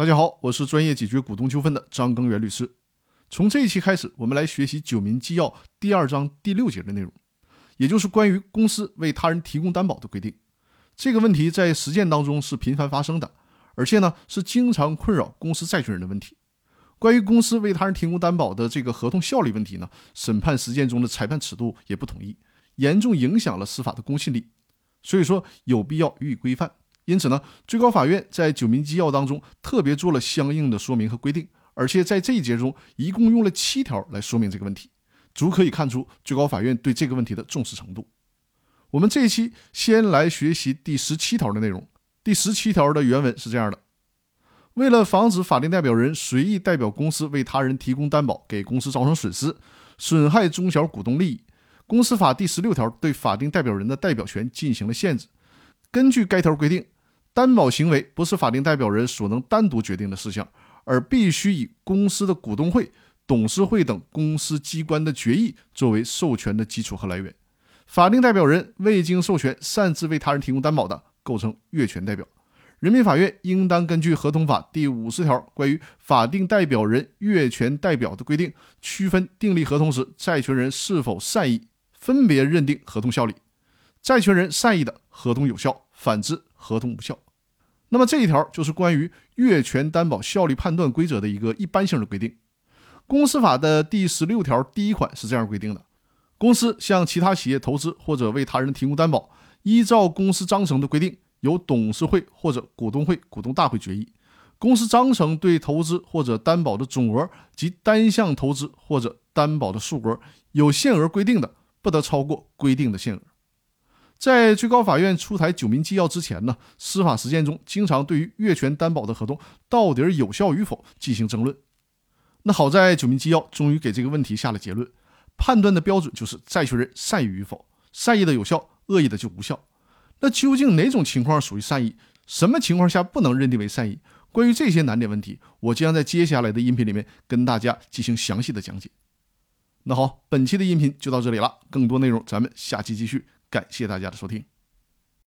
大家好，我是专业解决股东纠纷的张根源律师。从这一期开始，我们来学习《九民纪要》第二章第六节的内容，也就是关于公司为他人提供担保的规定。这个问题在实践当中是频繁发生的，而且呢是经常困扰公司债权人的问题。关于公司为他人提供担保的这个合同效力问题呢，审判实践中的裁判尺度也不统一，严重影响了司法的公信力。所以说有必要予以规范。因此呢，最高法院在《九民纪要》当中特别做了相应的说明和规定，而且在这一节中一共用了七条来说明这个问题，足可以看出最高法院对这个问题的重视程度。我们这一期先来学习第十七条的内容。第十七条的原文是这样的：为了防止法定代表人随意代表公司为他人提供担保，给公司造成损失，损害中小股东利益，公司法第十六条对法定代表人的代表权进行了限制。根据该条规定。担保行为不是法定代表人所能单独决定的事项，而必须以公司的股东会、董事会等公司机关的决议作为授权的基础和来源。法定代表人未经授权擅自为他人提供担保的，构成越权代表。人民法院应当根据合同法第五十条关于法定代表人越权代表的规定，区分订立合同时债权人是否善意，分别认定合同效力。债权人善意的，合同有效；反之，合同无效。那么这一条就是关于越权担保效力判断规则的一个一般性的规定。公司法的第十六条第一款是这样规定的：公司向其他企业投资或者为他人提供担保，依照公司章程的规定，由董事会或者股东会、股东大会决议。公司章程对投资或者担保的总额及单项投资或者担保的数额有限额规定的，不得超过规定的限额。在最高法院出台《九民纪要》之前呢，司法实践中经常对于越权担保的合同到底有效与否进行争论。那好在《九民纪要》终于给这个问题下了结论，判断的标准就是债权人善意与否，善意的有效，恶意的就无效。那究竟哪种情况属于善意，什么情况下不能认定为善意？关于这些难点问题，我将在接下来的音频里面跟大家进行详细的讲解。那好，本期的音频就到这里了，更多内容咱们下期继续。感谢大家的收听。